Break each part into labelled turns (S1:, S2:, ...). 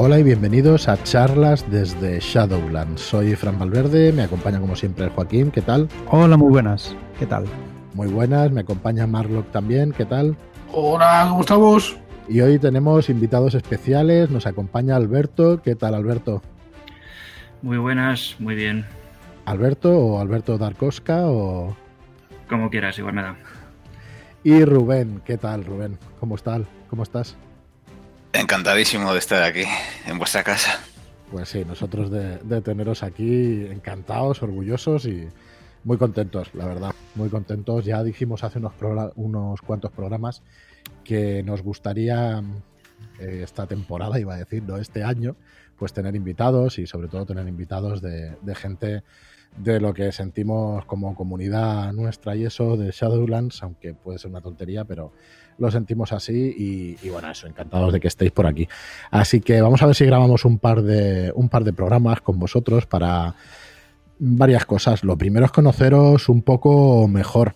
S1: Hola y bienvenidos a charlas desde Shadowlands. Soy Fran Valverde, me acompaña como siempre el Joaquín, ¿qué tal?
S2: Hola, muy buenas, ¿qué tal?
S1: Muy buenas, me acompaña Marlock también, ¿qué tal?
S3: Hola, ¿cómo estamos?
S1: Y hoy tenemos invitados especiales, nos acompaña Alberto, ¿qué tal Alberto?
S4: Muy buenas, muy bien.
S1: ¿Alberto o Alberto Darkoska o...?
S4: Como quieras, igual me da.
S1: Y Rubén, ¿qué tal Rubén? ¿Cómo estás? ¿Cómo estás?
S5: Encantadísimo de estar aquí, en vuestra casa.
S1: Pues sí, nosotros de, teneros aquí encantados, orgullosos y muy contentos, la verdad. Muy contentos. Ya dijimos hace unos, unos cuantos programas que nos gustaría eh, esta temporada, iba a decir, no este año, pues tener invitados y sobre todo tener invitados de, gente de lo que sentimos como comunidad nuestra y eso de Shadowlands, aunque puede ser una tontería, pero lo sentimos así y, y, bueno, eso, encantados de que estéis por aquí. Así que vamos a ver si grabamos un par de, un par de programas con vosotros para varias cosas. Lo primero es conoceros un poco mejor.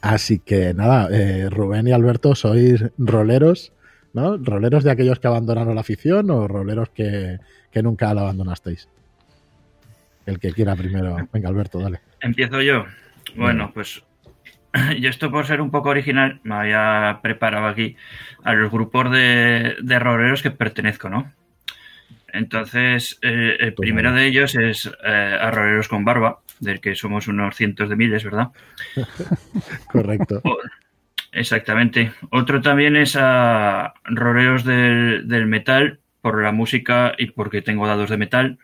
S1: Así que nada, eh, Rubén y Alberto sois roleros, ¿no? ¿Roleros de aquellos que abandonaron la afición o roleros que, que nunca la abandonasteis? El que quiera primero. Venga, Alberto, dale.
S4: Empiezo yo. Bueno, pues yo esto por ser un poco original me había preparado aquí a los grupos de, de roleros que pertenezco, ¿no? Entonces, eh, el primero de ellos es eh, Arroreros con Barba, del que somos unos cientos de miles, ¿verdad?
S1: Correcto.
S4: O, exactamente. Otro también es a Roreros del, del, Metal, por la música y porque tengo dados de metal.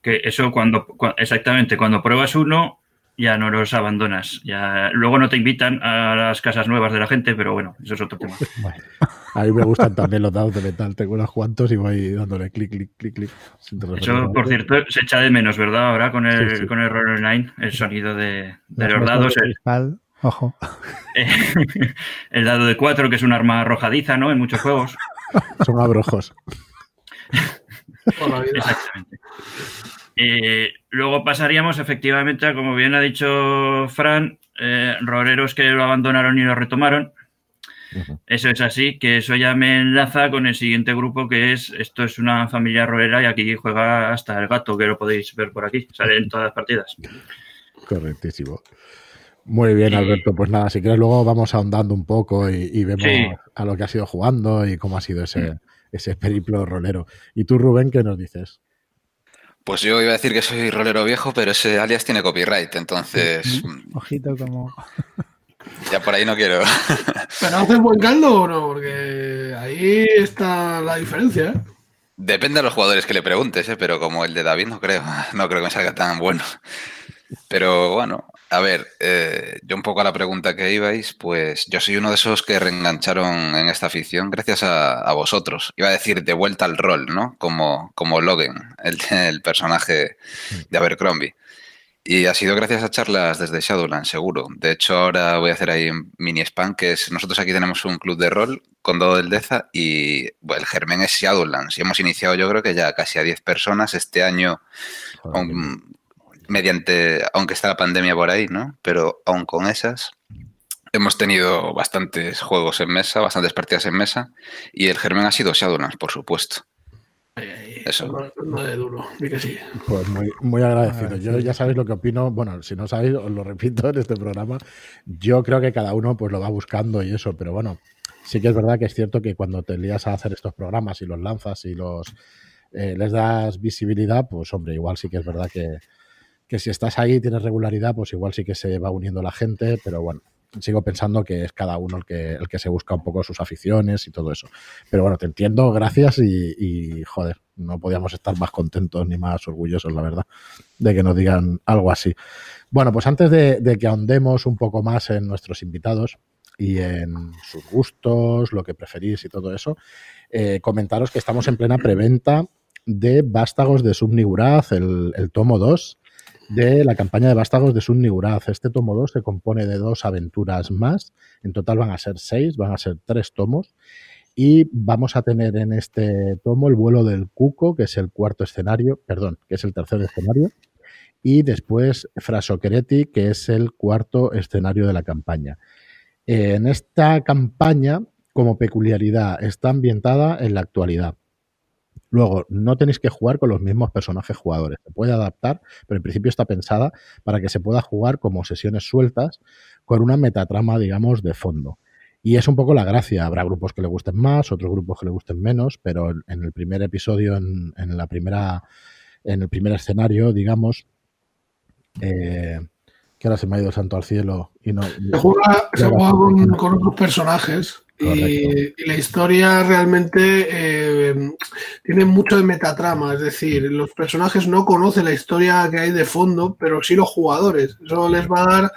S4: Que eso cuando, exactamente, cuando pruebas uno, ya no los abandonas. Ya, luego no te invitan a las casas nuevas de la gente, pero bueno, eso es otro tema.
S1: Bueno, a mí me gustan también los dados de metal. Tengo unos cuantos y voy dándole clic, clic, clic, clic.
S4: Eso, por cierto, se echa de menos, ¿verdad? Ahora con el, sí, sí. con el Roll Online, el sonido de, de los dados. El,
S2: Ojo.
S4: el dado de 4, que es un arma arrojadiza, ¿no? En muchos juegos.
S1: Son abrojos.
S4: Exactamente. Eh, luego pasaríamos efectivamente a, como bien ha dicho Fran, eh, roleros que lo abandonaron y lo retomaron. Uh -huh. Eso es así, que eso ya me enlaza con el siguiente grupo que es, esto es una familia rolera y aquí juega hasta el gato, que lo podéis ver por aquí, sale en todas las partidas.
S1: Correctísimo. Muy bien, Alberto. Pues nada, si quieres luego vamos ahondando un poco y, y vemos sí. a lo que has ido jugando y cómo ha sido ese, ese periplo rolero. ¿Y tú, Rubén, qué nos dices?
S5: Pues yo iba a decir que soy rolero viejo, pero ese alias tiene copyright, entonces.
S2: Ojito como.
S5: Ya por ahí no quiero.
S3: ¿Pero haces buen caldo o no? Porque ahí está la diferencia, ¿eh?
S5: Depende de los jugadores que le preguntes, ¿eh? pero como el de David no creo, no creo que me salga tan bueno. Pero bueno, a ver, eh, yo un poco a la pregunta que ibais, pues yo soy uno de esos que reengancharon en esta afición gracias a, a vosotros. Iba a decir de vuelta al rol, ¿no? Como, como Logan, el, el personaje de Abercrombie. Y ha sido gracias a charlas desde Shadowlands, seguro. De hecho, ahora voy a hacer ahí un mini spam, que es, nosotros aquí tenemos un club de rol con Dodo del Deza y bueno, el germen es Shadowlands. Y hemos iniciado yo creo que ya casi a 10 personas este año, mediante, aunque está la pandemia por ahí, ¿no? Pero aún con esas, hemos tenido bastantes juegos en mesa, bastantes partidas en mesa, y el germen ha sido Shadowlands, por supuesto.
S3: Eso. No, no de duro, que sí.
S1: Pues muy, muy agradecido. Yo ya sabéis lo que opino. Bueno, si no sabéis, os lo repito en este programa. Yo creo que cada uno pues lo va buscando y eso, pero bueno, sí que es verdad que es cierto que cuando te lías a hacer estos programas y los lanzas y los eh, les das visibilidad, pues hombre, igual sí que es verdad que, que si estás ahí y tienes regularidad, pues igual sí que se va uniendo la gente, pero bueno, sigo pensando que es cada uno el que, el que se busca un poco sus aficiones y todo eso. Pero bueno, te entiendo, gracias y, joder, no podíamos estar más contentos ni más orgullosos, la verdad, de que nos digan algo así. Bueno, pues antes de, de que ahondemos un poco más en nuestros invitados y en sus gustos, lo que preferís y todo eso, eh, comentaros que estamos en plena preventa de Vástagos de Subniguraz, el, el tomo 2 de la campaña de Vástagos de Sunniguraz. Este tomo 2 se compone de dos aventuras más. En total van a ser seis, van a ser tres tomos. Y vamos a tener en este tomo el vuelo del Cuco, que es el cuarto escenario, perdón, que es el tercer escenario. Y después Frasoquereti, que es el cuarto escenario de la campaña. Eh, en esta campaña como peculiaridad, está ambientada en la actualidad. Luego, no tenéis que jugar con los mismos personajes jugadores. Se puede adaptar, pero en principio está pensada para que se pueda jugar como sesiones sueltas con una metatrama, digamos, de fondo. Y es un poco la gracia. Habrá grupos que le gusten más, otros grupos que le gusten menos, pero en el primer episodio, en, en la primera, en el primer escenario, digamos, eh, que ahora se me ha ido el santo al cielo y no.
S3: Se juega, se juega con, con otros personajes y, y la historia realmente eh, tiene mucho de metatrama, es decir, los personajes no conocen la historia que hay de fondo, pero sí los jugadores. Eso les va a dar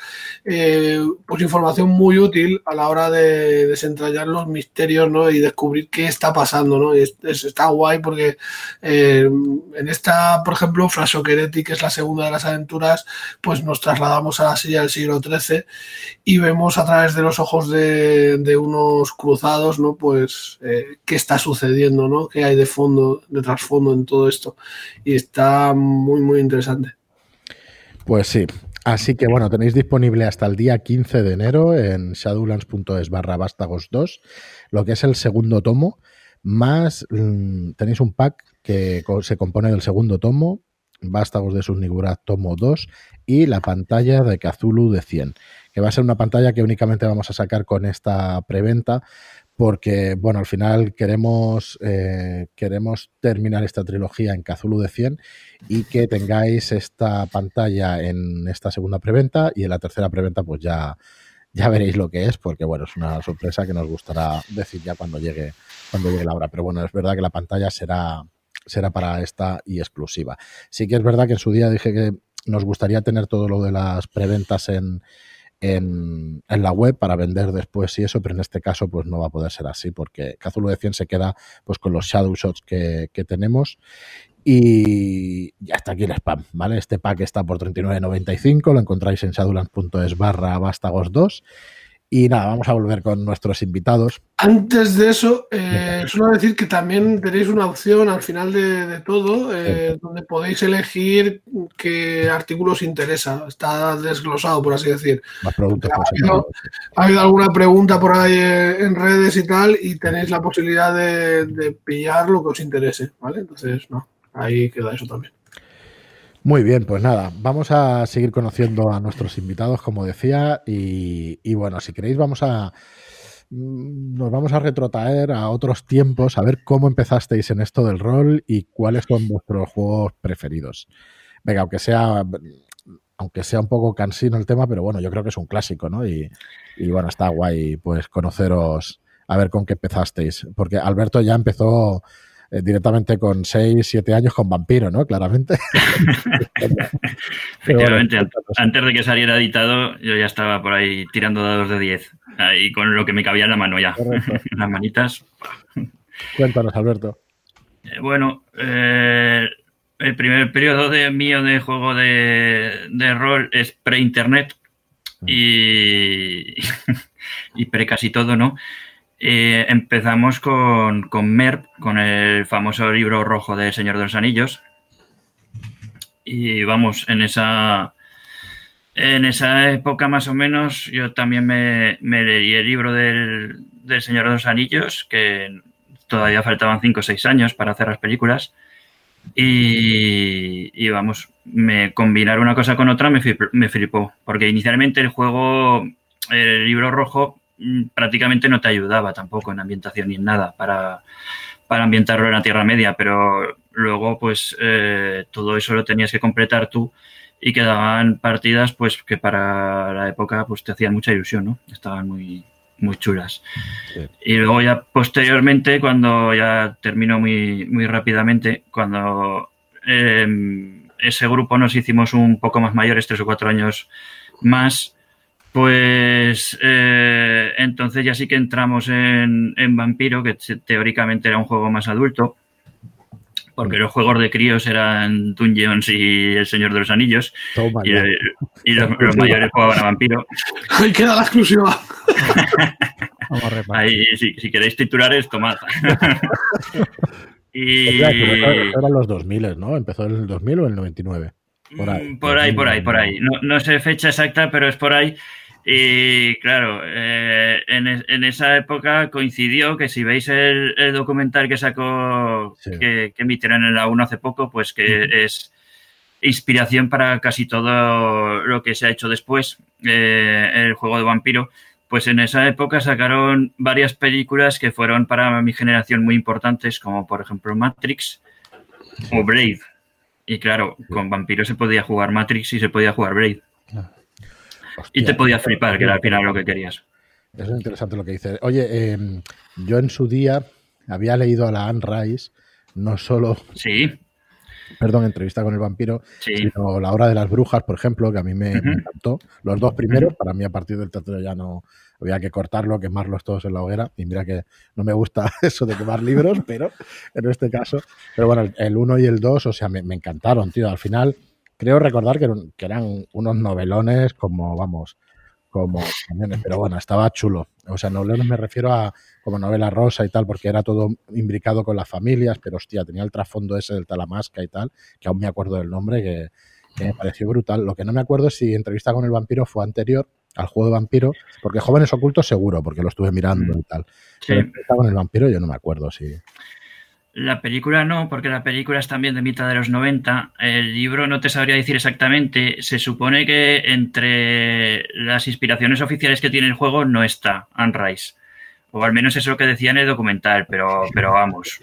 S3: eh, pues información muy útil a la hora de desentrañar los misterios ¿no? y descubrir qué está pasando. ¿no? Y es- es- está guay porque eh, en esta, por ejemplo, Frasoquereti, que es la segunda de las aventuras, pues nos trasladamos a la silla del siglo XIII y vemos a través de los ojos de, de unos cruzados, ¿no? Pues eh, qué está sucediendo, ¿no? Qué hay de fondo, de trasfondo en todo esto. Y está muy, muy interesante.
S1: Pues sí. Así que bueno, tenéis disponible hasta el día 15 de enero en shadowlands.es barra vástagos 2, lo que es el segundo tomo, más mm, tenéis un pack que se compone del segundo tomo, Vástagos de Subnigurat tomo 2 y la pantalla de Cthulhu de 100, que va a ser una pantalla que únicamente vamos a sacar con esta preventa porque, bueno, al final queremos, eh, queremos terminar esta trilogía en Cthulhu de 100 y que tengáis esta pantalla en esta segunda preventa y en la tercera preventa pues ya, ya veréis lo que es porque bueno, es una sorpresa que nos gustará decir ya cuando llegue, cuando llegue la hora. Pero bueno, es verdad que la pantalla será, será para esta y exclusiva. Sí que es verdad que en su día dije que nos gustaría tener todo lo de las preventas en, en, la web para vender después y eso, pero en este caso pues no va a poder ser así porque Cthulhu de 100 se queda pues con los shadow shots que, que tenemos y ya está aquí el spam, ¿vale? Este pack está por 39.95, lo encontráis en shadowlands.es barra vástagos 2 y nada, vamos a volver con nuestros invitados.
S3: Antes de eso, eh, solo decir que también tenéis una opción al final de, de todo eh, donde podéis elegir qué artículo os interesa. Está desglosado, por así decir.
S1: Más productos
S3: Ha habido, ha habido alguna pregunta por ahí en redes y tal, y tenéis la posibilidad de, de pillar lo que os interese, ¿vale? Entonces, no, ahí queda eso también.
S1: Muy bien, pues nada, vamos a seguir conociendo a nuestros invitados, como decía, y, bueno, si queréis vamos a mm, nos vamos a retrotraer a otros tiempos, a ver cómo empezasteis en esto del rol y cuáles son vuestros juegos preferidos. Venga, aunque sea aunque sea un poco cansino el tema, pero bueno, yo creo que es un clásico, ¿no? Y, y bueno, está guay pues conoceros, a ver con qué empezasteis, porque Alberto ya empezó eh, directamente con 6, 7 años con Vampiro, ¿no? Claramente.
S4: Efectivamente,
S1: bueno,
S4: antes de que saliera editado, yo ya estaba por ahí tirando dados de 10. Ahí con lo que me cabía en la mano ya. En las manitas.
S1: Cuéntanos, Alberto.
S4: Eh, Bueno, eh, el primer periodo de mío de juego de, de rol es pre-internet y, y pre casi todo, ¿no? Eh, empezamos con, con MERP, con el famoso libro rojo de Señor de los Anillos. Y vamos, en esa, en esa época más o menos yo también me, leí el libro del, del Señor de los Anillos, que todavía faltaban 5 o 6 años para hacer las películas. Y, y vamos, me combinar una cosa con otra me, me flipó, porque inicialmente el juego, el libro rojo, prácticamente no te ayudaba tampoco en ambientación ni en nada para, para ambientarlo en la Tierra Media, pero luego pues eh, todo eso lo tenías que completar tú y quedaban partidas pues que para la época pues te hacían mucha ilusión, ¿no? Estaban muy, muy chulas.
S1: Sí.
S4: Y luego ya posteriormente, cuando ya terminó muy, muy rápidamente, cuando eh, ese grupo nos hicimos un poco más mayores, tres o cuatro años más, pues eh, entonces ya sí que entramos en, en Vampiro, que te- teóricamente era un juego más adulto, porque los juegos de críos eran Dungeons y El Señor de los Anillos,
S1: Toma
S4: y, los, los mayores jugaban a Vampiro.
S3: Ahí queda la exclusiva.
S2: Vamos a repartir.
S4: Ahí, si, si queréis titulares, tomad. y
S1: eran los 2000, ¿no? ¿Empezó en el 2000 o en el 99? Por ahí.
S4: Mm, por ahí, por ahí, por ahí. No, no sé fecha exacta, pero es por ahí. Y claro, eh, en, esa época coincidió que si veis el, documental que sacó, que, emitieron en la 1 hace poco, pues que es inspiración para casi todo lo que se ha hecho después, eh, el juego de vampiro. Pues en esa época sacaron varias películas que fueron para mi generación muy importantes, como por ejemplo Matrix o Brave. Y claro, con vampiro se podía jugar Matrix y se podía jugar Brave y te podías flipar, que era al final lo que querías.
S1: Eso es interesante lo que dices. Oye, em, yo en su día había leído a la Anne Rice, no solo.
S4: Sí.
S1: Perdón, entrevista con el vampiro, sino La Hora de las Brujas, por ejemplo, que a mí me, encantó. Los dos primeros, para mí a partir del tercero ya no había que cortarlo, quemarlos todos en la hoguera. Y mira que no me gusta eso de quemar libros, pero en este caso. Pero bueno, el uno y el dos, o sea, me, me encantaron, tío. Al final creo recordar que, eran unos novelones como, vamos, como pero bueno, estaba chulo. O sea, novelones me refiero a como novela rosa y tal, porque era todo imbricado con las familias, pero hostia, tenía el trasfondo ese del Talamasca y tal, que aún me acuerdo del nombre, que, me pareció brutal. Lo que no me acuerdo es si entrevista con el vampiro fue anterior al juego de vampiro, porque jóvenes ocultos seguro, porque lo estuve mirando mm. y tal. Pero con el vampiro yo no me acuerdo si.
S4: La película no, porque la película es también de mitad de los 90. El libro no te sabría decir exactamente. Se supone que entre las inspiraciones oficiales que tiene el juego no está Unrise. O al menos es lo que decía en el documental, pero, pero vamos.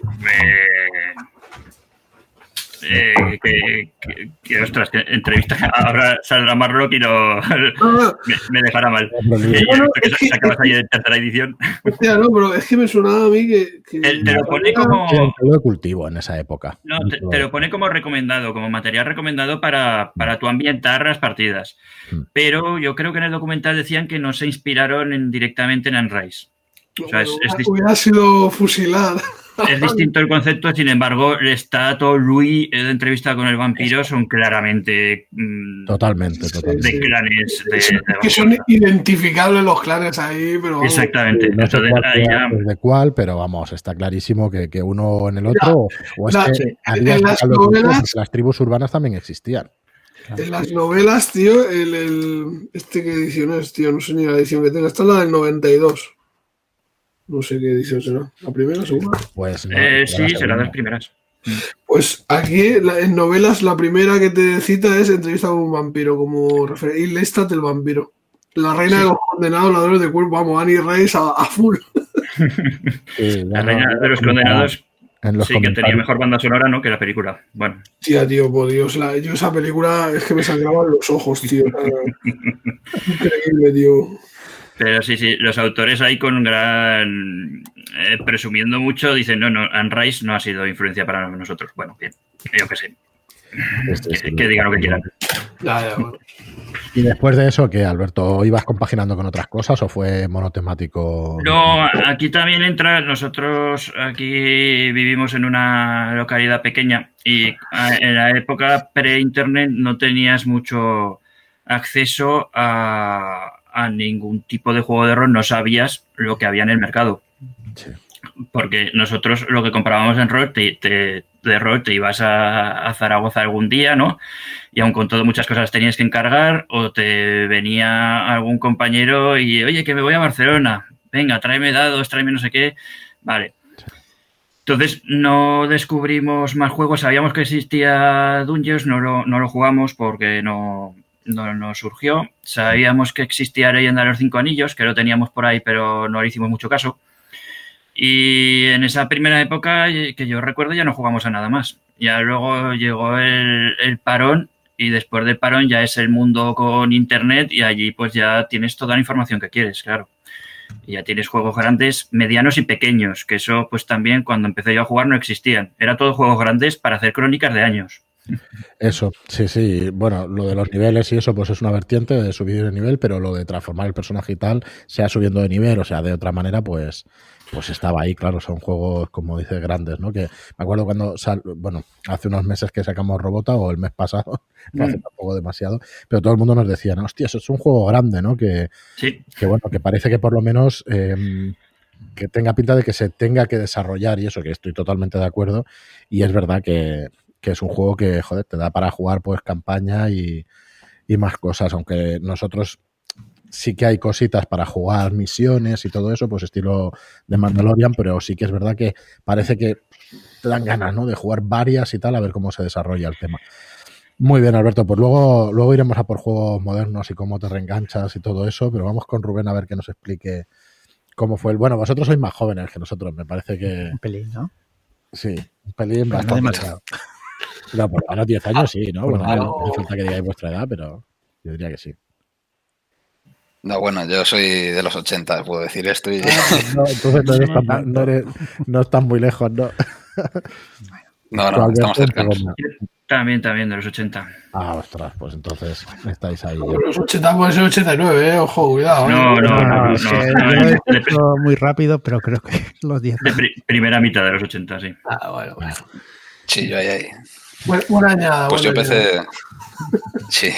S4: Que, que, ostras, que entrevista ahora saldrá Marrock y no, me, dejará mal. que, que, sacabas ahí de tercera edición.
S3: Hostia, no, pero es que me sonaba a mí que.
S4: te, lo pone como.
S1: de cultivo en esa época.
S4: No, te, lo pone como recomendado, como material recomendado para, para tu ambientar las partidas. Hmm. Pero yo creo que en el documental decían que no se inspiraron directamente en Unrise.
S3: O sea, es, es hubiera sido fusilada.
S4: Es distinto el concepto, sin embargo, el Stato, Louis, de entrevista con el vampiro son claramente.
S1: Mm, totalmente, totalmente.
S4: De clanes.
S3: que son identificables los clanes ahí, pero.
S4: Exactamente.
S1: No sé cuál de cuál, pero vamos, está clarísimo que, que uno en el otro. o es que en las, novelas, las tribus urbanas también existían.
S3: En las novelas, tío, el, el, este que edición es, tío, no sé ni la edición que tenga, esta es la del 92. No sé qué edición será. ¿La primera, segunda?
S1: Pues
S4: eh, sí, será de las primeras.
S3: Pues aquí en novelas la primera que te cita es entrevista con un vampiro como referente. Y Lestat el vampiro. La reina de los condenados, ladrones de cuerpo, vamos, Annie Reis a, full.
S4: la reina de los condenados sí, que tenía mejor banda sonora, ¿no? Que la película. Bueno.
S3: Tía, tío, por Dios, yo esa película es que me sangraban los ojos, tío. Increíble, tío.
S4: Pero sí, sí, los autores ahí con gran. Eh, presumiendo mucho, dicen: no, no, Unrise no ha sido influencia para nosotros. Bueno, bien, yo qué sé. Este que, digan lo que quieran.
S1: ¿Y después de eso, que Alberto, ibas compaginando con otras cosas o fue monotemático?
S4: No, aquí también entra. Nosotros aquí vivimos en una localidad pequeña y en la época pre-internet no tenías mucho acceso a, a ningún tipo de juego de rol, no sabías lo que había en el mercado. Porque nosotros lo que comprábamos en rol, te, de rol te ibas a, Zaragoza algún día, ¿no? Y aun con todo muchas cosas tenías que encargar o te venía algún compañero y, oye, que me voy a Barcelona, venga, tráeme dados, tráeme no sé qué. Vale. Entonces no descubrimos más juegos, sabíamos que existía Dungeons, no lo, no lo jugamos porque no, no nos surgió. Sabíamos que existía Leyenda de los Cinco Anillos, que lo teníamos por ahí, pero no le hicimos mucho caso. Y en esa primera época que yo recuerdo ya no jugamos a nada más. Ya luego llegó el, parón y después del parón ya es el mundo con internet y allí pues ya tienes toda la información que quieres, claro. Y ya tienes juegos grandes, medianos y pequeños, que eso pues también cuando empecé yo a jugar no existían. Era todo juegos grandes para hacer crónicas de años.
S1: Eso, sí, sí. Bueno, lo de los niveles y eso, pues es una vertiente de subir de nivel, pero lo de transformar el personaje y tal, sea subiendo de nivel, o sea, de otra manera, pues, pues estaba ahí, claro, son juegos, como dices, grandes, ¿no? Que me acuerdo cuando, sal, bueno, hace unos meses que sacamos Robota, o el mes pasado, no hace mm. tampoco demasiado, pero todo el mundo nos decía, no, hostia, eso es un juego grande, ¿no? Que, que bueno, que parece que por lo menos... Em, que tenga pinta de que se tenga que desarrollar y eso, que estoy totalmente de acuerdo. Y es verdad que, que es un juego que, joder, te da para jugar pues campaña y, más cosas, aunque nosotros sí que hay cositas para jugar misiones y todo eso, pues estilo de Mandalorian, pero sí que es verdad que parece que te dan ganas, ¿no? De jugar varias y tal, a ver cómo se desarrolla el tema. Muy bien, Alberto. Pues luego, luego iremos a por juegos modernos y cómo te reenganchas y todo eso, pero vamos con Rubén a ver que nos explique cómo fue el. Bueno, vosotros sois más jóvenes que nosotros, me parece que.
S2: Un pelín, ¿no?
S1: Sí, un pelín bastante. No, por lo menos 10 años sí, ¿no? Bueno,
S3: Claro.
S1: no hace falta que digáis vuestra edad, pero yo diría que sí.
S5: No, bueno, yo soy de los 80, puedo decir esto. Y...
S1: No, entonces no, eres tan- no, eres- no estás muy lejos, ¿no?
S5: No, no, estamos cercanos.
S4: También, también, de los 80.
S1: Ah, ostras, pues entonces estáis ahí.
S3: Los 80 puede ser 89, ¿eh? Ojo, cuidado. ¿eh?
S4: No, no, no, no.
S2: es que
S4: no,
S2: he
S4: de-
S2: hecho muy rápido, pero creo que los 10
S4: de pri- primera mitad de los 80, sí.
S3: Ah, bueno, bueno.
S5: Sí, yo ahí, ahí.
S3: Buena añada.
S5: Pues yo
S3: añada.
S5: empecé. Sí.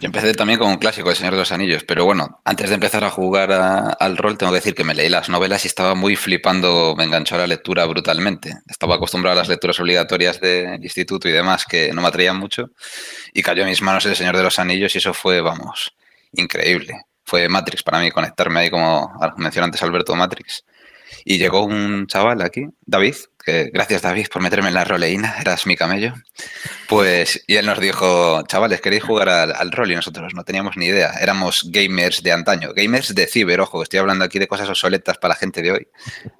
S5: Yo empecé también con un clásico, El Señor de los Anillos, pero bueno, antes de empezar a jugar a- al rol, tengo que decir que me leí las novelas y estaba muy flipando, me enganchó a la lectura brutalmente. Estaba acostumbrado a las lecturas obligatorias del instituto y demás, que no me atraían mucho, y cayó en mis manos El Señor de los Anillos y eso fue, vamos, increíble. Fue Matrix para mí, conectarme ahí, como mencionó antes Alberto Matrix. Y llegó un chaval aquí, David, gracias David por meterme en la roleína, eras mi camello. Pues, y él nos dijo, chavales, ¿queréis jugar al, al rol? Y nosotros no teníamos ni idea. Éramos gamers de antaño, gamers de ciber, ojo, estoy hablando aquí de cosas obsoletas para la gente de hoy.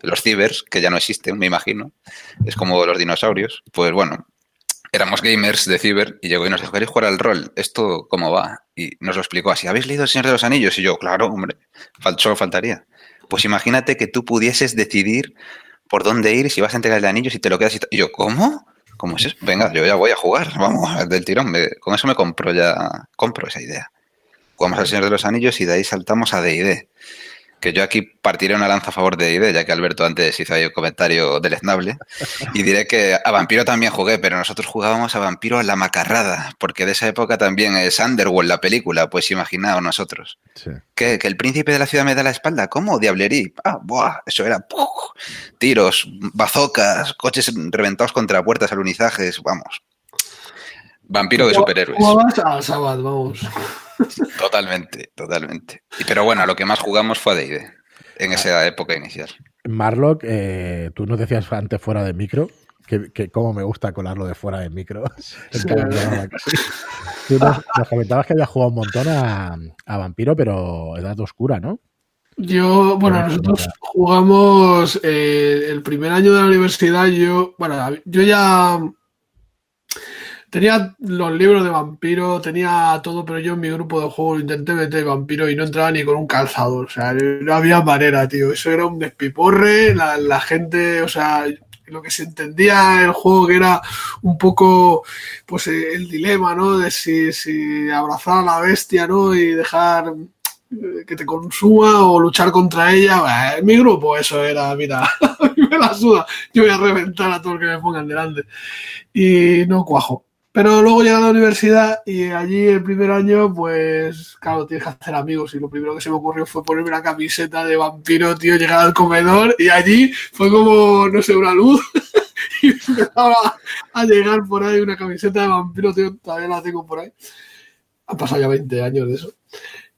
S5: Los cibers, que ya no existen, me imagino, es como los dinosaurios. Pues bueno, éramos gamers de ciber y llegó y nos dijo, ¿queréis jugar al rol? ¿Esto cómo va? Y nos lo explicó así, ¿habéis leído El Señor de los Anillos? Y yo, claro, hombre, solo faltaría. Pues imagínate que tú pudieses decidir por dónde ir, si vas a entregar el anillo, si te lo quedas y, yo, ¿cómo? ¿Cómo es eso? Venga, yo ya voy a jugar, vamos, del tirón. me- con eso me compro ya, compro esa idea. Jugamos al Señor de los Anillos y de ahí saltamos a D&D. Que yo aquí partiré una lanza a favor de D&D, ya que Alberto antes hizo ahí un comentario deleznable. Y diré que a Vampiro también jugué, pero nosotros jugábamos a Vampiro a la macarrada, porque de esa época también es Underworld, la película, pues imaginaos nosotros.
S1: Sí.
S5: ¿Qué? ¿Que el príncipe de la ciudad me da la espalda? ¿Cómo? Diablerí. Ah, buah, eso era ¡puf! tiros, bazocas, coches reventados contra puertas, alunizajes, vamos. Vampiro de superhéroes.
S3: Jugabas al Sabbath, vamos.
S5: Totalmente, totalmente. Pero bueno, a lo que más jugamos fue a D&D, en esa época inicial.
S1: Marlock, eh, tú nos decías antes fuera de micro que, que cómo me gusta colarlo de fuera de micro.
S3: Sí.
S1: Tú nos, nos comentabas que habías jugado un montón a, a Vampiro, pero edad oscura, ¿no?
S3: Yo, bueno, nosotros jugamos eh, el primer año de la universidad. Yo, bueno, yo ya tenía los libros de vampiro, tenía todo, pero yo en mi grupo de juego intenté meter vampiro y no entraba ni con un calzador. O sea, no había manera, tío. Eso era un despiporre. La, la gente, o sea, lo que se entendía el juego que era un poco, pues eh, el dilema, ¿no? De si, si abrazar a la bestia, ¿no? Y dejar eh, que te consuma o luchar contra ella. En mi grupo eso era, mira, me la suda. Yo voy a reventar a todo el que me pongan delante. Y no cuajo. Pero luego llegué a la universidad y allí el primer año, pues claro, tienes que hacer amigos. Y lo primero que se me ocurrió fue ponerme una camiseta de vampiro, tío, llegar al comedor y allí fue como, no sé, una luz. y empezaba a llegar por ahí una camiseta de vampiro, tío, todavía la tengo por ahí. Han pasado ya 20 años de eso.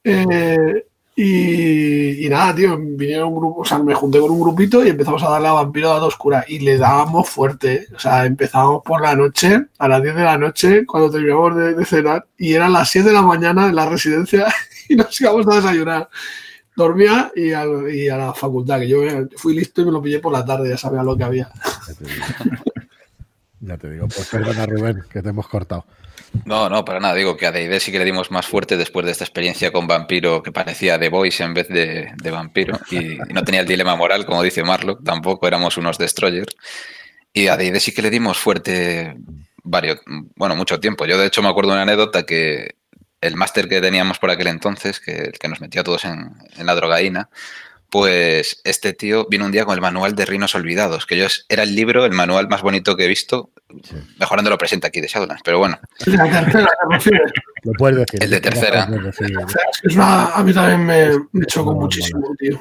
S3: Eh, y, nada, tío, vinieron un grupo, o sea, me junté con un grupito y empezamos a darle a Vampiro Edad Oscura y le dábamos fuerte, ¿eh? o sea, empezábamos por la noche, a las 10 de la noche, cuando terminamos de, de cenar, y eran las 7 de la mañana en la residencia y nos íbamos a desayunar. Dormía y a, y a la facultad, que yo fui listo y me lo pillé por la tarde, ya sabía lo que había.
S1: Ya te digo. Ya te digo. Pues perdona, Rubén, que te hemos cortado.
S5: No, no, para nada. Digo que a D&D sí que le dimos más fuerte después de esta experiencia con Vampiro que parecía The Voice en vez de, de Vampiro. Y, no tenía el dilema moral, como dice Marlock, tampoco éramos unos destroyers. Y a D&D sí que le dimos fuerte varios, bueno, mucho tiempo. Yo de hecho me acuerdo de una anécdota que el máster que teníamos por aquel entonces, que el que nos metió a todos en, en la drogaína, pues este tío vino un día con el manual de Reinos Olvidados, que yo era el libro, el manual más bonito que he visto, mejorando lo presente aquí de Shadowlands, pero bueno,
S3: La.
S1: Lo puedes decir.
S5: El de tercera.
S3: Es una- a mí también me, me chocó muchísimo, tío.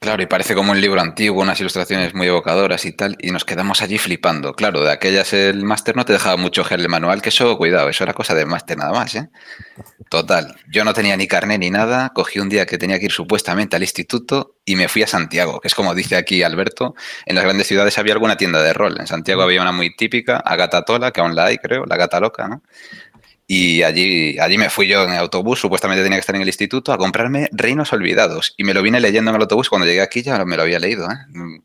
S5: Claro, y parece como un libro antiguo, unas ilustraciones muy evocadoras y tal, y nos quedamos allí flipando. Claro, de aquellas el máster no te dejaba mucho gel el manual, que eso, cuidado, eso era cosa del máster nada más, ¿eh? Total, yo no tenía ni carné ni nada, cogí un día que tenía que ir supuestamente al instituto y me fui a Santiago, que es como dice aquí Alberto, en las grandes ciudades había alguna tienda de rol. En Santiago había una muy típica, Agata Tola, que aún la hay, creo, la gata loca, ¿no? Y allí, allí me fui yo en el autobús, supuestamente tenía que estar en el instituto, a comprarme Reinos Olvidados. Y me lo vine leyendo en el autobús. Cuando llegué aquí ya me lo había leído, ¿eh?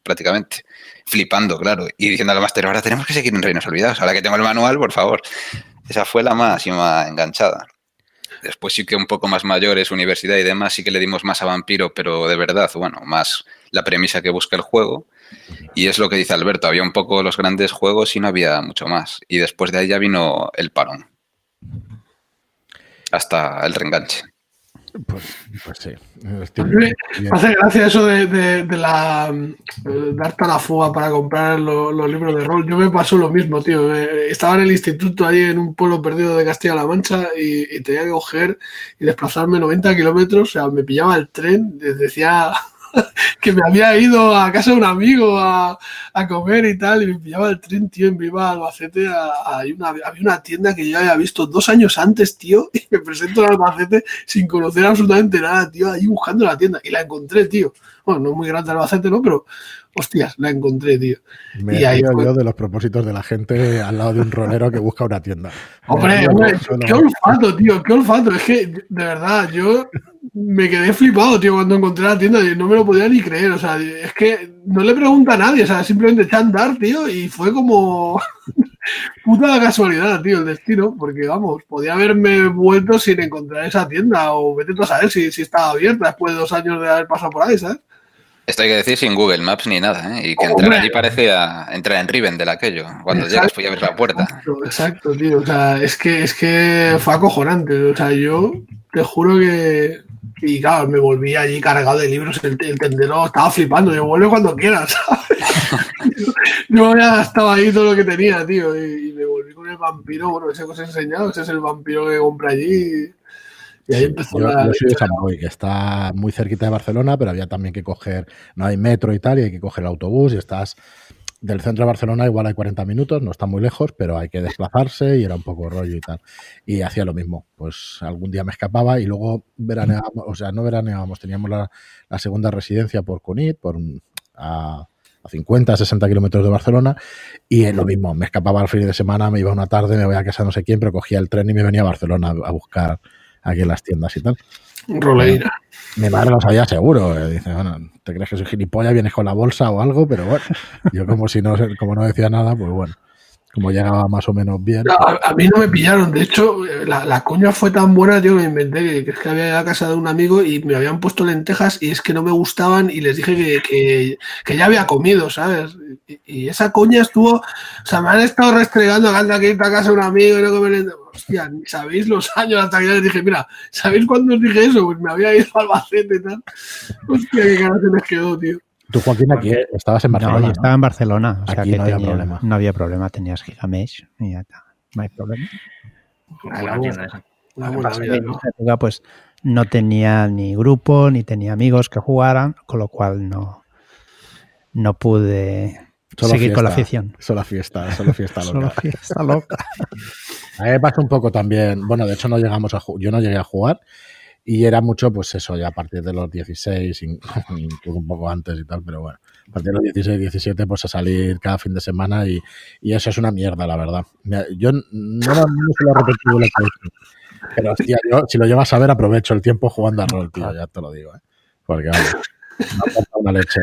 S5: prácticamente. Flipando, claro. Y diciendo al máster, ahora tenemos que seguir en Reinos Olvidados. Ahora que tengo el manual, por favor. Esa fue la máxima enganchada. Después sí que un poco más mayores, universidad y demás, sí que le dimos más a Vampiro, pero de verdad, bueno, más la premisa que busca el juego. Y es lo que dice Alberto, había un poco los grandes juegos y no había mucho más. Y después de ahí ya vino el parón hasta el reenganche.
S1: Pues, pues sí.
S3: Me hace gracia eso de, la darte a la fuga para comprar los libros de rol. Yo me pasó lo mismo, tío. Estaba en el instituto ahí en un pueblo perdido de Castilla-La Mancha y, tenía que coger y desplazarme 90 kilómetros. O sea, me pillaba el tren, decía que me había ido a casa de un amigo a, comer y tal, y me pillaba el tren, tío, en Viva Albacete. una, había una tienda que yo había visto dos años antes, tío, y me presento en Albacete sin conocer absolutamente nada, tío, ahí buscando la tienda. Y la encontré, tío. Bueno, no muy grande Albacete, ¿no? Pero, hostias, la encontré, tío.
S1: Me y ahí yo de los propósitos de la gente al lado de un rolero que busca una tienda.
S3: Hombre, hombre, qué olfato, tío, qué olfato. Es que, de verdad, yo me quedé flipado, tío, cuando encontré la tienda y no me lo podía ni creer. O sea, es que no le pregunta a nadie, o sea, simplemente eché a andar, tío, y fue como puta casualidad, tío, el destino, porque vamos, podía haberme vuelto sin encontrar esa tienda o vete tú a saber si, si estaba abierta después de dos años de haber pasado por ahí, ¿sabes?
S5: Esto hay que decir sin Google Maps ni nada, ¿eh? Y que entrar allí parecía entrar en Rivendell aquello. Cuando llegas, pues ya ves la puerta.
S3: Exacto, exacto, tío. O sea, es que, es que fue acojonante. O sea, yo te juro que, y claro, me volví allí cargado de libros, el, tendero estaba flipando, yo vuelve cuando quieras, yo había gastado ahí todo lo que tenía, tío, y, me volví con el vampiro, bueno, ese que os he enseñado, ese es el vampiro que compré allí. Y ahí empezó
S1: yo, yo soy de San que está muy cerquita de Barcelona, pero había también que coger, no hay metro y tal, y hay que coger el autobús y estás del centro de Barcelona igual hay 40 minutos, no está muy lejos, pero hay que desplazarse y era un poco rollo y tal. Y hacía lo mismo, pues algún día me escapaba y luego veraneábamos, o sea, no veraneábamos, teníamos la, segunda residencia por Cunit, por a, 50, 60 kilómetros de Barcelona y lo mismo, me escapaba al fin de semana, me iba una tarde, me voy a casa no sé quién, pero cogía el tren y me venía a Barcelona a buscar aquí en las tiendas y tal.
S3: Roleira.
S1: Mi madre lo sabía seguro. Eh, dice, bueno, te crees que soy gilipollas, vienes con la bolsa o algo, pero bueno, yo como si no, como no decía nada, pues bueno como llegaba más o menos bien.
S3: a, mí no me pillaron, de hecho, la, la coña fue tan buena, que me inventé que, es que había ido a casa de un amigo y me habían puesto lentejas y es que no me gustaban y les dije que, que, ya había comido, ¿sabes? Y, esa coña estuvo, o sea, me han estado restregando, anda que ir a casa de un amigo y no comer Hostia, sabéis los años hasta que ya les dije, mira, ¿sabéis cuándo os dije eso? Pues me había ido al Albacete y tal. Hostia, qué cara se les quedó, tío.
S1: Tú, Joaquín, aquí estabas en Barcelona.
S2: No, estaba en Barcelona. O sea
S1: aquí
S2: que
S1: no había problema.
S2: No había problema, tenías Gigamesh y ya está. No hay problema. La pues no tenía ni grupo, ni tenía amigos que jugaran, con lo cual no, no pude seguir con la afición.
S1: Solo fiesta, solo fiesta loca.
S2: solo fiesta loca.
S1: A mí me pasa un poco también. Bueno, de hecho no llegamos a yo no llegué a jugar, y era mucho, pues eso, ya a partir de los 16, incluso un poco antes y tal, pero bueno, a partir de los 16, 17, pues a salir cada fin de semana y, y eso es una mierda, la verdad. Yo no, no, se lo repetido que pero hostia, yo si lo llevas a ver, aprovecho el tiempo jugando a rol, tío, ya te lo digo, ¿eh? Porque vale, no aporta una leche.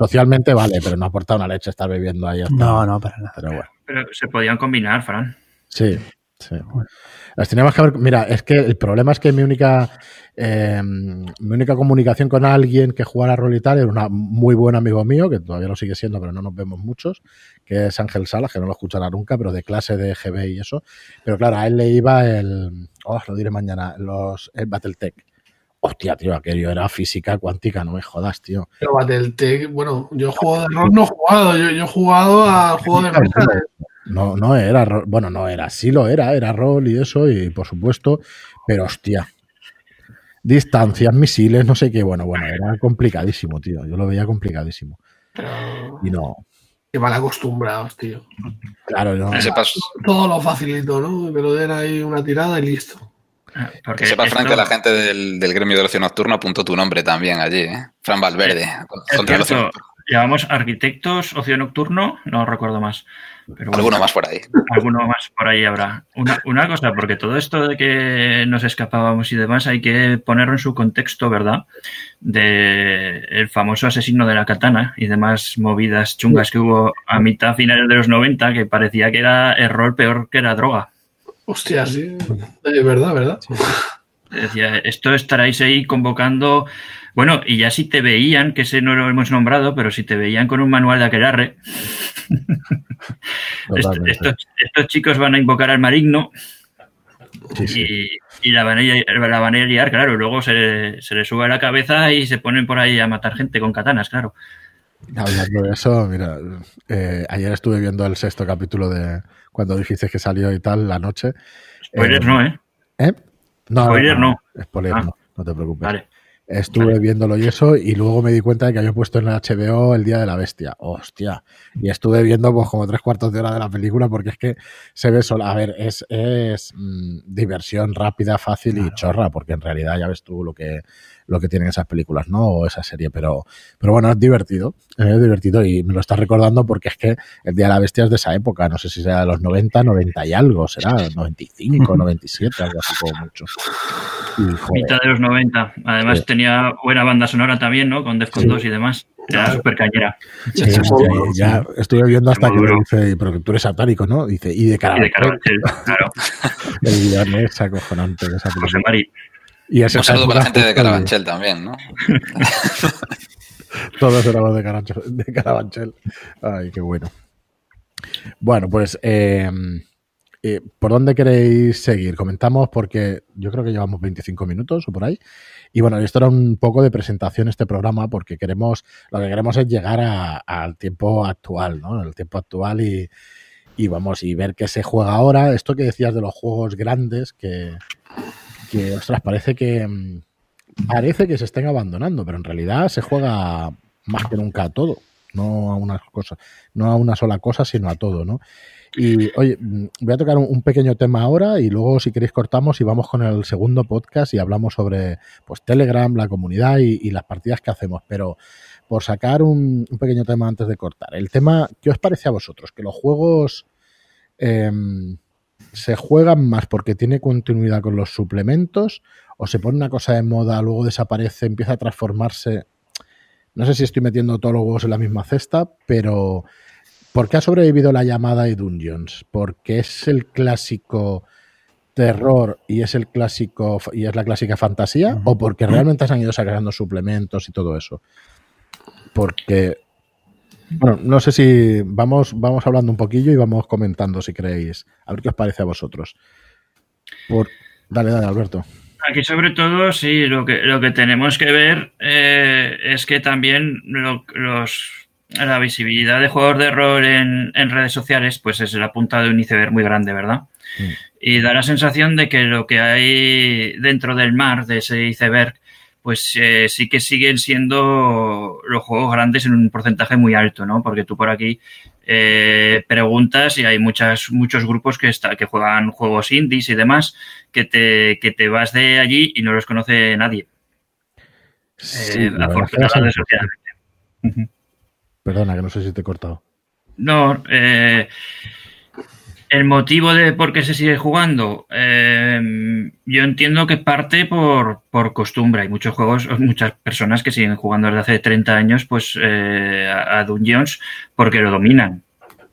S1: Socialmente vale, pero no aporta una leche estar bebiendo ahí. Hasta,
S2: no, no, para nada.
S4: Pero bueno. Pero se podían combinar, Fran.
S1: Sí, sí. Las teníamos que ver. Mira, es que el problema es que mi única eh, mi única comunicación con alguien que jugara rol y tal era un muy buen amigo mío, que todavía lo sigue siendo, pero no nos vemos muchos, que es Ángel Salas, que no lo escuchará nunca, pero de clase de GB y eso. Pero claro, a él le iba el. Oh, lo diré mañana, los, el Battletech. Hostia, tío, aquello era física cuántica, no me jodas, tío.
S3: Pero Battletech, bueno, yo jugado de rol, no he jugado, yo, yo he jugado al juego de mesa.
S1: No, no era, bueno, no era, sí lo era, era rol y eso, y por supuesto, pero hostia. distancias, misiles, no sé qué. Bueno, bueno, era complicadísimo, tío. Yo lo veía complicadísimo. Y no.
S3: Qué mal acostumbrados, tío.
S1: Claro, no.
S3: Todo lo facilito, ¿no? Me lo den ahí una tirada y listo.
S5: Ah, porque que sepa, Frank, que la gente del, gremio de ocio nocturno apuntó tu nombre también allí, ¿eh? Fran Valverde.
S4: Llamamos arquitectos, ocio nocturno, no recuerdo más.
S5: alguno más por ahí.
S4: Alguno más por ahí habrá. Una, cosa, porque todo esto de que nos escapábamos y demás hay que ponerlo en su contexto, ¿verdad? De el famoso asesino de la katana y demás movidas chungas que hubo a mitad finales de los 90 que parecía que era error peor que era droga.
S3: Hostia, sí. Es verdad, ¿verdad?
S4: Decía, esto estaréis ahí convocando bueno, y ya si te veían, que ese no lo hemos nombrado, pero si te veían con un manual de aquelarre, estos, chicos van a invocar al marigno Y, la, van a, la, van a, liar, claro. Luego se, les sube a la cabeza y se ponen por ahí a matar gente con katanas, claro.
S1: Hablando de eso, mira, eh, ayer estuve viendo el sexto capítulo de cuando dijiste que salió y tal, la noche.
S4: Spoiler no, ¿eh?
S1: ¿Eh?
S4: No, Spoiler no.
S1: Spoiler ah. no, no te preocupes. Vale. Estuve viéndolo y eso, y luego me di cuenta de que había puesto en el HBO El Día de la Bestia. Hostia. Y estuve viendo pues como tres cuartos de hora de la película porque es que se ve solo. A ver, es, es mm, diversión rápida, fácil y chorra, porque en realidad ya ves tú lo que, lo que tienen esas películas, ¿no? O esa serie, pero, pero bueno, es divertido, es divertido y me lo estás recordando porque es que el Día de la Bestia es de esa época, no sé si será de los 90, 90 y algo, será 95, 97, algo así como mucho.
S4: Mitad de los 90, además tenía buena banda sonora también, ¿no? Con Defcon 2 y demás. Era súper cañera.
S1: ya estuve viendo hasta que me dice, pero tú eres satánico, ¿no? Dice, y de Carabanchel.
S4: claro.
S1: el guion es acojonante de esa.
S4: José Mari.
S5: Y Un saludo para la gente de Carabanchel también, ¿no?
S1: Todos éramos de Carabanchel, de Carabanchel. Ay, qué bueno. Bueno, pues, em, eh, ¿por dónde queréis seguir? Comentamos porque yo creo que llevamos 25 minutos o por ahí. Y bueno, esto era un poco de presentación este programa porque queremos, lo que queremos es llegar al tiempo actual, ¿no? El tiempo actual y, y vamos, y ver qué se juega ahora. Esto que decías de los juegos grandes que, que, ostras, parece que mm, parece que se estén abandonando, pero en realidad se juega más que nunca a todo, no a una cosa, no a una sola cosa, sino a todo, ¿no? Y oye, mm, voy a tocar un, pequeño tema ahora y luego si queréis cortamos y vamos con el segundo podcast y hablamos sobre pues Telegram, la comunidad y, las partidas que hacemos. Pero por sacar un, pequeño tema antes de cortar, el tema, ¿qué os parece a vosotros? Que los juegos em, se juegan más porque tiene continuidad con los suplementos o se pone una cosa de moda, luego desaparece, empieza a transformarse. No sé si estoy metiendo todos los huevos en la misma cesta, pero ¿por qué ha sobrevivido la llamada de Dungeons? ¿Porque es el clásico terror y es el clásico y es la clásica fantasía? ¿O porque realmente se han ido sacando suplementos y todo eso? Porque bueno, no sé si vamos, vamos hablando un poquillo y vamos comentando si queréis. A ver qué os parece a vosotros. Por... Dale, dale, Alberto.
S4: Aquí sobre todo, sí, lo que, lo que tenemos que ver eh, es que también los, la visibilidad de juegos de rol en, en, redes sociales pues es la punta de un iceberg muy grande, ¿verdad? Mm. Y da la sensación de que lo que hay dentro del mar, de ese iceberg, pues eh, sí que siguen siendo los juegos grandes en un porcentaje muy alto, ¿no? Porque tú por aquí eh, preguntas y hay muchas, muchos grupos que, está, que juegan juegos indies y demás, que te, que te vas de allí y no los conoce nadie.
S1: Eh, Perdona, que no sé si te he cortado.
S4: No, eh, el motivo de por qué se sigue jugando, eh, yo entiendo que parte por, por, costumbre. Hay muchos juegos, muchas personas que siguen jugando desde hace 30 años pues, eh, a Dungeons porque lo dominan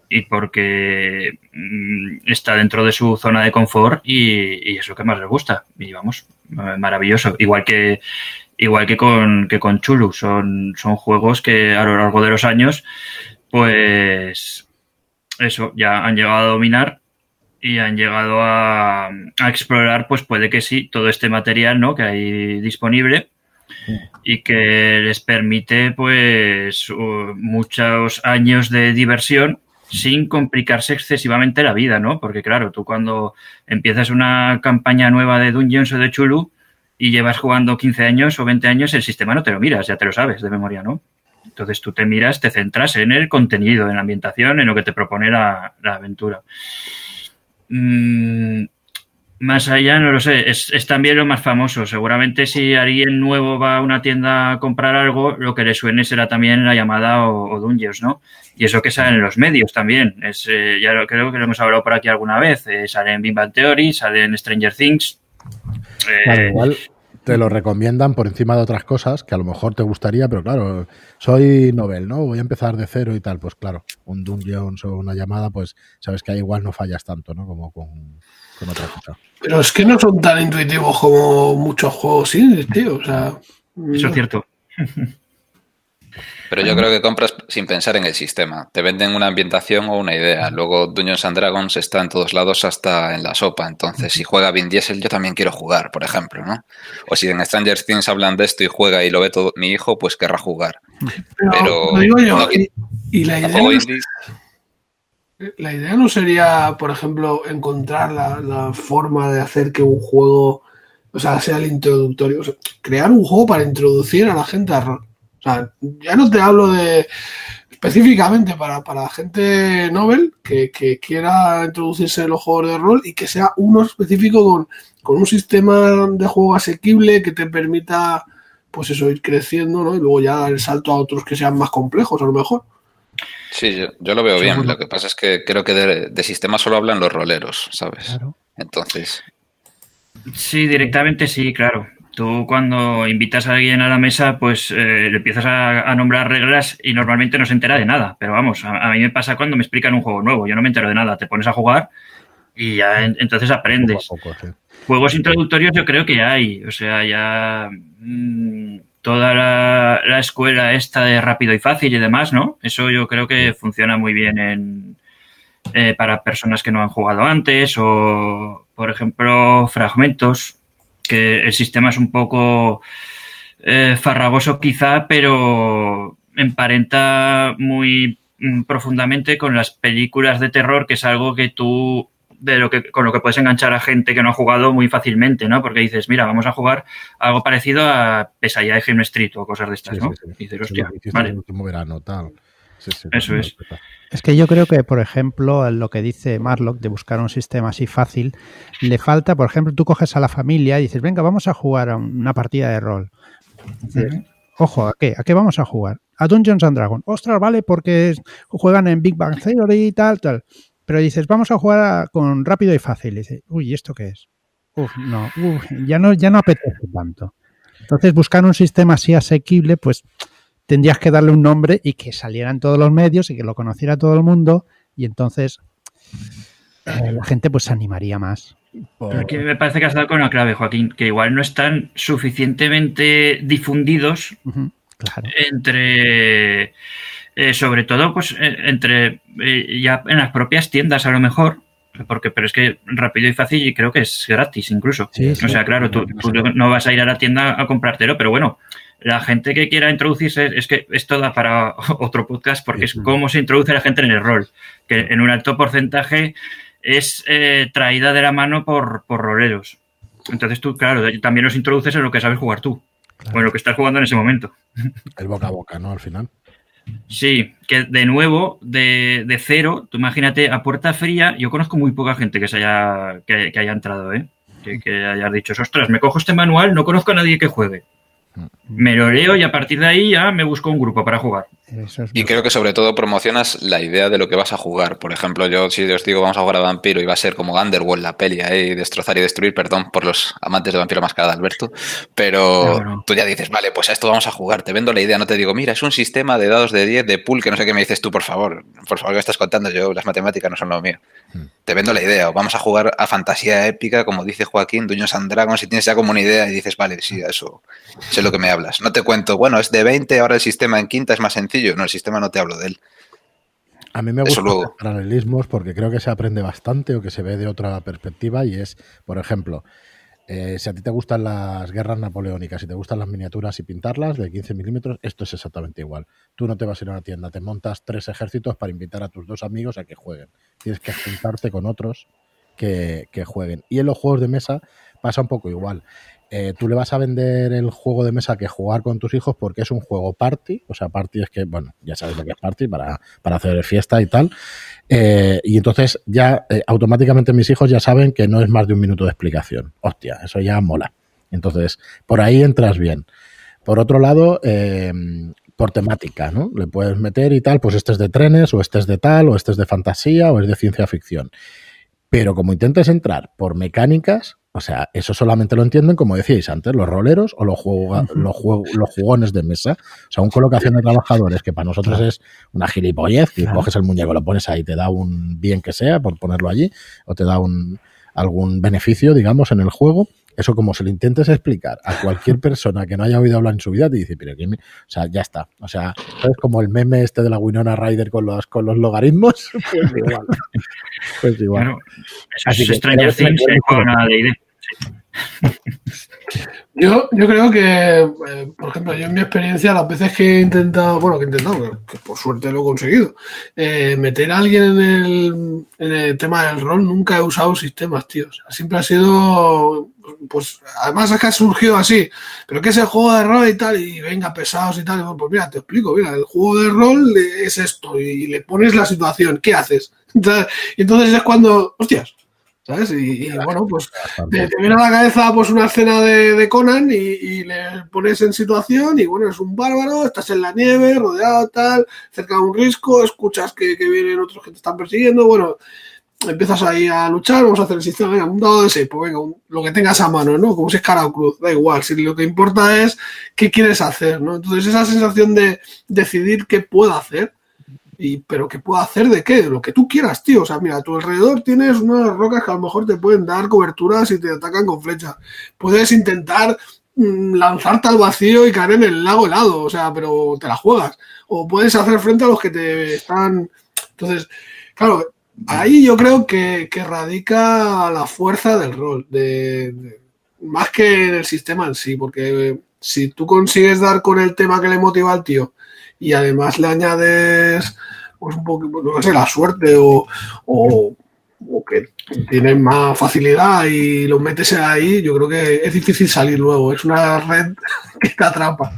S4: y porque mm, está dentro de su zona de confort y, y, es lo que más les gusta. Y vamos, maravilloso. Igual que igual que con, que con Chulu. Son, son juegos que a lo largo de los años, pues eso, ya han llegado a dominar y han llegado a, explorar, pues puede que sí, todo este material ¿no? que hay disponible y que les permite pues muchos años de diversión sin complicarse excesivamente la vida, ¿no? Porque claro, tú cuando empiezas una campaña nueva de Dungeons o de Chulu, y llevas jugando 15 años o 20 años, el sistema no te lo miras, ya te lo sabes de memoria, ¿no? Entonces tú te miras, te centras en el contenido, en la ambientación, en lo que te propone la, aventura. Mm, más allá, no lo sé, es, también lo más famoso. Seguramente si alguien nuevo va a una tienda a comprar algo, lo que le suene será también la llamada o, Dungeons, ¿no? Y eso que sale en los medios también. Es, eh, ya creo que lo hemos hablado por aquí alguna vez. Eh, sale en Big Bang Theory, sale en Stranger Things.
S1: Eh, igual te lo recomiendan por encima de otras cosas que a lo mejor te gustaría, pero claro, soy novel, ¿no? Voy a empezar de cero y tal. Pues claro, un Dungeons o una llamada, pues sabes que ahí igual no fallas tanto, ¿no? Como con
S3: pero es que no son tan intuitivos como muchos juegos indies, tío. O sea,
S4: Eso es cierto.
S5: Pero yo creo que compras sin pensar en el sistema. Te venden una ambientación o una idea. Luego Dungeons and Dragons está en todos lados hasta en la sopa. Entonces, si juega Vin Diesel, yo también quiero jugar, por ejemplo, ¿no? O si en Stranger Things hablan de esto y juega y lo ve todo mi hijo, pues querrá jugar. Pero,
S3: digo yo, y, la idea la idea no sería, por ejemplo, encontrar la, forma de hacer que un juego, o sea, sea el introductorio, crear un juego para introducir a la gente a. O sea, ya no te hablo de específicamente para, para gente novel que, quiera introducirse en los juegos de rol y que sea uno específico con, con un sistema de juego asequible que te permita, pues eso, ir creciendo, ¿no? Y luego ya dar el salto a otros que sean más complejos, a lo mejor.
S5: Sí, yo, lo veo bien. Lo que pasa es que creo que de, sistema solo hablan los roleros, ¿sabes? Entonces.
S4: Sí, directamente sí, claro. Tú cuando invitas a alguien a la mesa, pues eh, le empiezas a, nombrar reglas y normalmente no se entera de nada. Pero vamos, a, mí me pasa cuando me explican un juego nuevo. Yo no me entero de nada. Te pones a jugar y ya entonces aprendes. Juegos introductorios yo creo que hay. O sea, ya... Mm, toda la, escuela esta de rápido y fácil y demás, ¿no? Eso yo creo que funciona muy bien en, eh, para personas que no han jugado antes o, por ejemplo, fragmentos, que el sistema es un poco eh, farragoso quizá, pero emparenta muy mm, profundamente con las películas de terror, que es algo que tú de lo que, con lo que puedes enganchar a gente que no ha jugado muy fácilmente, ¿no? Porque dices, mira, vamos a jugar algo parecido a Pesadilla de Game Street o cosas de estas, ¿no? Y dices, hostia, vale. El último verano, tal. Eso es.
S2: Es que yo creo que, por ejemplo, lo que dice Marlock de buscar un sistema así fácil, le falta, por ejemplo, tú coges a la familia y dices, venga, vamos a jugar a una partida de rol. Ojo, ¿a qué? ¿A qué vamos a jugar? A Dungeons and Dragons. Ostras, vale, porque juegan en Big Bang Theory y tal, tal. Pero dices, vamos a jugar con rápido y fácil. Y dices, uy, ¿esto qué es? Uf, no, ya no, ya no apetece tanto. Entonces, buscar un sistema así asequible, pues tendrías que darle un nombre y que saliera en todos los medios y que lo conociera todo el mundo. Y entonces eh, la gente pues se animaría más.
S4: Porque me parece que has dado con una clave, Joaquín, que igual no están suficientemente difundidos entre eh, sobre todo pues eh, entre eh, ya en las propias tiendas a lo mejor porque pero es que rápido y fácil y creo que es gratis incluso o sea claro tú, no vas a ir a la tienda a comprártelo pero bueno la gente que quiera introducirse es que esto da para otro podcast porque es cómo se introduce la gente en el rol que en un alto porcentaje es traída de la mano por, por roleros. Entonces tú claro también los introduces en lo que sabes jugar tú o en lo que estás jugando en ese momento.
S1: El boca a boca no al final.
S4: Sí, que de nuevo, de, de, cero, tú imagínate, a puerta fría, yo conozco muy poca gente que se haya, que, que haya entrado, ¿eh? Que, que haya dicho, ostras, me cojo este manual, no conozco a nadie que juegue. Me lo leo y a partir de ahí ya me busco un grupo para jugar.
S5: Y creo que sobre todo promocionas la idea de lo que vas a jugar. Por ejemplo, yo si os digo vamos a jugar a Vampiro y va a ser como Underworld la peli ahí, destrozar y destruir, perdón por los amantes de Vampiro Mascarada, Alberto, pero tú ya dices, vale, pues a esto vamos a jugar, te vendo la idea, no te digo, mira, es un sistema de dados de 10 de pool que no sé qué me dices tú, por favor, por favor, ¿qué estás contando? Yo, las matemáticas no son lo mío. Hmm. Te vendo la idea, o vamos a jugar a fantasía épica, como dice Joaquín, Dueños and Dragons, si tienes ya como una idea y dices, vale, sí, eso, sé lo que me hablas. No te cuento, bueno, es de 20, ahora el sistema en quinta es más sencillo. No, el sistema no te hablo de él.
S1: A mí me gustan los paralelismos porque creo que se aprende bastante o que se ve de otra perspectiva y es, por ejemplo, eh, si a ti te gustan las guerras napoleónicas, si te gustan las miniaturas y pintarlas de 15 milímetros, esto es exactamente igual. Tú no te vas a ir a una tienda, te montas tres ejércitos para invitar a tus dos amigos a que jueguen. Tienes que juntarte con otros que, que jueguen. Y en los juegos de mesa pasa un poco igual. Eh, tú le vas a vender el juego de mesa que jugar con tus hijos porque es un juego party, o sea, party es que, bueno, ya sabes lo que es party para, para hacer fiesta y tal. Eh, y entonces ya eh, automáticamente mis hijos ya saben que no es más de un minuto de explicación. Hostia, eso ya mola. Entonces, por ahí entras bien. Por otro lado, por temática, ¿no? Le puedes meter y tal, pues este es de trenes, o este es de tal, o este es de fantasía, o es de ciencia ficción. Pero como intentes entrar por mecánicas, o sea, eso solamente lo entienden, como decíais antes, los roleros o los, los, jugones de mesa. O sea, un colocación de trabajadores que para nosotros es una gilipollez, que coges el muñeco, lo pones ahí, te da un bien que sea por ponerlo allí, o te da un, algún beneficio, digamos, en el juego. Eso como se lo intentes explicar a cualquier persona que no haya oído hablar en su vida, te dice, pero ¿qué me? O sea, ya está. O sea, es como el meme este de la Winona Rider con los, con los logaritmos. Pues igual.
S4: pues igual. Bueno, Así es que, Stranger Things con nada de idea.
S3: Yo, yo creo que, eh, por ejemplo, yo en mi experiencia, las veces que he intentado, bueno, que he intentado, que, por suerte lo he conseguido, eh, meter a alguien en el, en el, tema del rol, nunca he usado sistemas, tío. siempre ha sido, pues, además es que ha surgido así, pero que es el juego de rol y tal, y venga, pesados y tal, pues mira, te explico, mira, el juego de rol es esto, y le pones la situación, ¿qué haces? y entonces es cuando, hostias, ¿sabes? Y, bueno, pues te, viene a la cabeza pues una escena de, Conan y, le pones en situación y bueno, es un bárbaro, estás en la nieve, rodeado tal, cerca de un risco, escuchas que, vienen otros que te están persiguiendo, bueno, empiezas ahí a luchar, vamos a hacer el sistema, venga, un dado de 6, pues venga, lo que tengas a mano, ¿no? Como si es cara o cruz, da igual, si lo que importa es qué quieres hacer, ¿no? Entonces esa sensación de decidir qué puedo hacer, y, pero ¿qué puedo hacer de qué? Lo que tú quieras, tío. O sea, mira, a tu alrededor tienes unas rocas que a lo mejor te pueden dar cobertura si te atacan con flechas. Puedes intentar mm, lanzarte al vacío y caer en el lago helado, o sea, pero te la juegas. O puedes hacer frente a los que te están. Entonces, claro, ahí yo creo que, radica la fuerza del rol, de, más que en el sistema en sí, porque si tú consigues dar con el tema que le motiva al tío y además le añades pues un poco, pues, no sé, la suerte o, o, que tienes más facilidad y lo metes ahí, yo creo que es difícil salir luego. Es una red que te atrapa.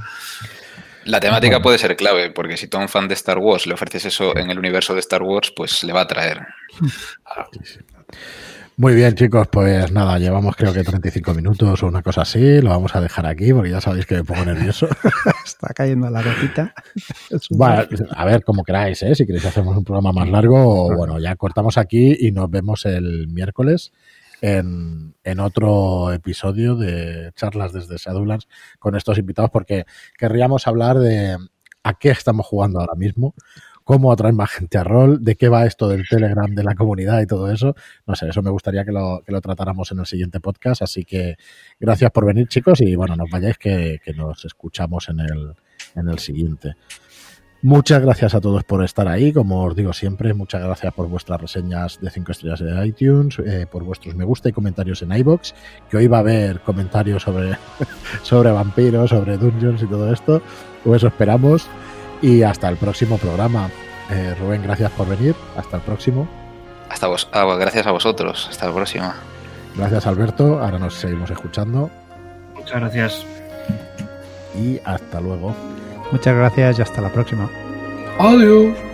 S5: La temática puede ser clave, porque si tú a un fan de Star Wars le ofreces eso en el universo de Star Wars, pues le va a atraer.
S1: Muy bien, chicos, pues nada, llevamos creo que 35 minutos o una cosa así. Lo vamos a dejar aquí porque ya sabéis que me pongo nervioso.
S2: Está cayendo la gotita.
S1: Bueno, a ver, como queráis, ¿eh? Si queréis hacemos un programa más largo, bueno, ya cortamos aquí y nos vemos el miércoles en, en otro episodio de charlas desde Shadowlands con estos invitados porque querríamos hablar de a qué estamos jugando ahora mismo cómo atraer más gente a rol, de qué va esto del Telegram, de la comunidad y todo eso. No sé, eso me gustaría que lo, que lo tratáramos en el siguiente podcast. Así que gracias por venir, chicos, y bueno, nos vayáis que, nos escuchamos en el, en el siguiente. Muchas gracias a todos por estar ahí, como os digo siempre, muchas gracias por vuestras reseñas de 5 estrellas de iTunes, eh, por vuestros me gusta y comentarios en iBox, que hoy va a haber comentarios sobre, sobre vampiros, sobre dungeons y todo esto, pues eso esperamos. Y hasta el próximo programa. Eh, Rubén, gracias por venir. Hasta el próximo.
S5: Hasta vos, ah, gracias a vosotros. Hasta el próximo.
S1: Gracias, Alberto. Ahora nos seguimos escuchando.
S4: Muchas gracias.
S1: Y hasta luego.
S2: Muchas gracias y hasta la próxima.
S3: Adiós.